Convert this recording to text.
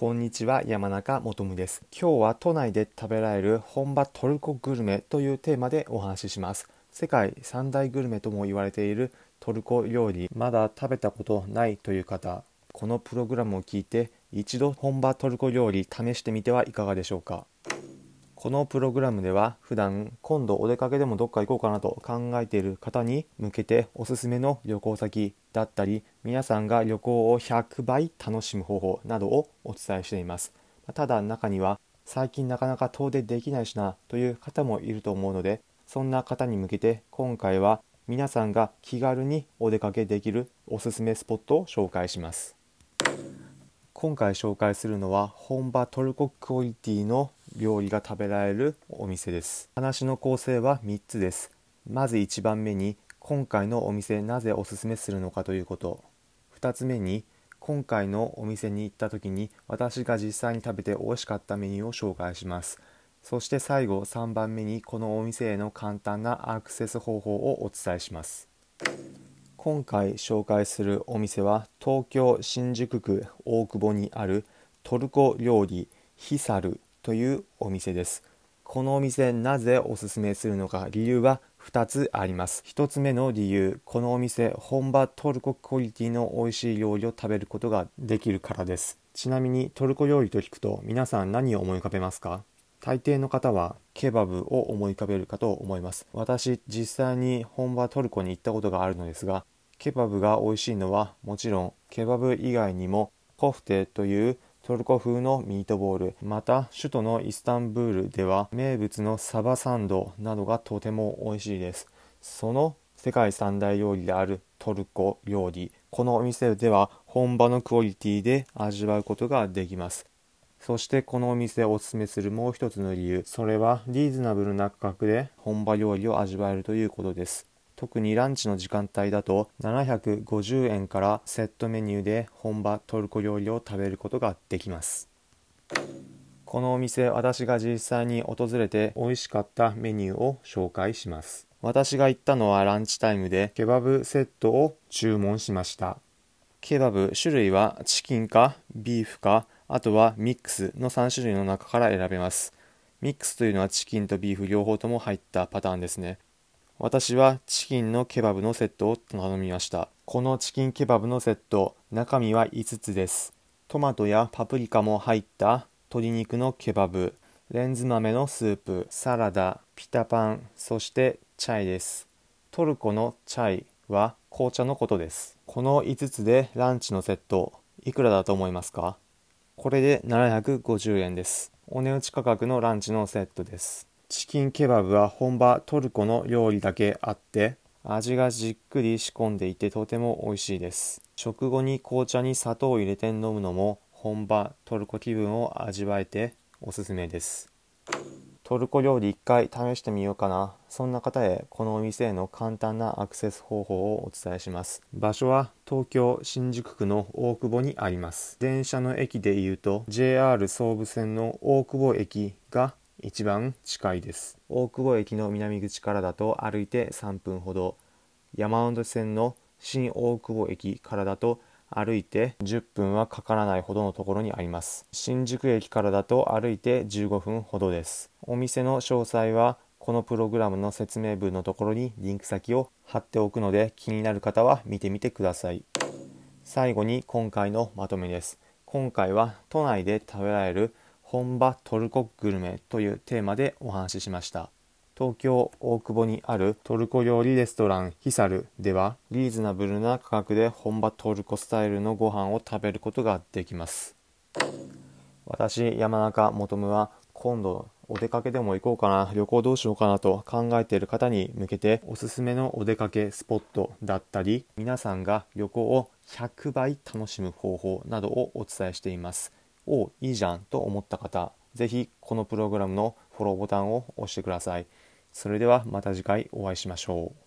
こんにちは山中もとむです。今日は都内で食べられる本場トルコグルメというテーマでお話しします。世界三大グルメとも言われているトルコ料理。まだ食べたことないという方このプログラムを聞いて一度本場トルコ料理試してみてはいかがでしょうか？このプログラムでは普段今度お出かけでもどっか行こうかなと考えている方に向けておすすめの旅行先だったり皆さんが旅行を100倍楽しむ方法などをお伝えしています。ただ中には最近なかなか遠出できないしなという方もいると思うのでそんな方に向けて今回は皆さんが気軽にお出かけできるおすすめスポットを紹介します。今回紹介するのは本場トルコクオリティの料理が食べられるお店です。話の構成は3つです。まず1番目に今回のお店なぜおすすめするのかということ。2つ目に今回のお店に行った時に私が実際に食べて美味しかったメニューを紹介します。そして最後3番目にこのお店への簡単なアクセス方法をお伝えします。今回紹介するお店は東京新宿区大久保にあるトルコ料理ヒサルというお店です。このお店なぜおすすめするのか理由は2つあります。1つ目の理由このお店本場トルコクオリティの美味しい料理を食べることができるからです。ちなみにトルコ料理と聞くと皆さん何を思い浮かべますか？大抵の方はケバブを思い浮かべるかと思います。私実際に本場トルコに行ったことがあるのですがケバブが美味しいのはもちろんケバブ以外にもコフテというトルコ風のミートボール。また首都のイスタンブールでは名物のサバサンドなどがとても美味しいです。その世界三大料理であるトルコ料理。このお店では本場のクオリティで味わうことができます。そしてこのお店をおすすめするもう一つの理由。それはリーズナブルな価格で本場料理を味わえるということです。特にランチの時間帯だと750円からセットメニューで本場トルコ料理を食べることができます。このお店私が実際に訪れて美味しかったメニューを紹介します。私が行ったのはランチタイムでケバブセットを注文しました。ケバブ種類はチキンかビーフかあとはミックスの3種類の中から選べます。ミックスというのはチキンとビーフ両方とも入ったパターンですね。私はチキンのケバブのセットを頼みました。このチキンケバブのセット、中身は5つです。トマトやパプリカも入った鶏肉のケバブ、レンズ豆のスープ、サラダ、ピタパン、そしてチャイです。トルコのチャイは紅茶のことです。この5つでランチのセット、いくらだと思いますか？これで750円です。お値打ち価格のランチのセットです。チキンケバブは本場トルコの料理だけあって味がじっくり仕込んでいてとても美味しいです。食後に紅茶に砂糖を入れて飲むのも本場トルコ気分を味わえておすすめです。トルコ料理一回試してみようかな。そんな方へこのお店への簡単なアクセス方法をお伝えします。場所は東京新宿区の大久保にあります。電車の駅でいうと JR 総武線の大久保駅が一番近いです。大久保駅の南口からだと歩いて3分ほど。山手線の新大久保駅からだと歩いて10分はかからないほどのところにあります。新宿駅からだと歩いて15分ほどです。お店の詳細はこのプログラムの説明文のところにリンク先を貼っておくので気になる方は見てみてください。最後に今回のまとめです。今回は都内で食べられる本場トルコグルメというテーマでお話ししました。東京大久保にあるトルコ料理レストランヒサルではリーズナブルな価格で本場トルコスタイルのご飯を食べることができます。私山中元は今度お出かけでも行こうかな旅行どうしようかなと考えている方に向けておすすめのお出かけスポットだったり皆さんが旅行を100倍楽しむ方法などをお伝えしています。おいいじゃんと思った方、ぜひこのプログラムのフォローボタンを押してください。それではまた次回お会いしましょう。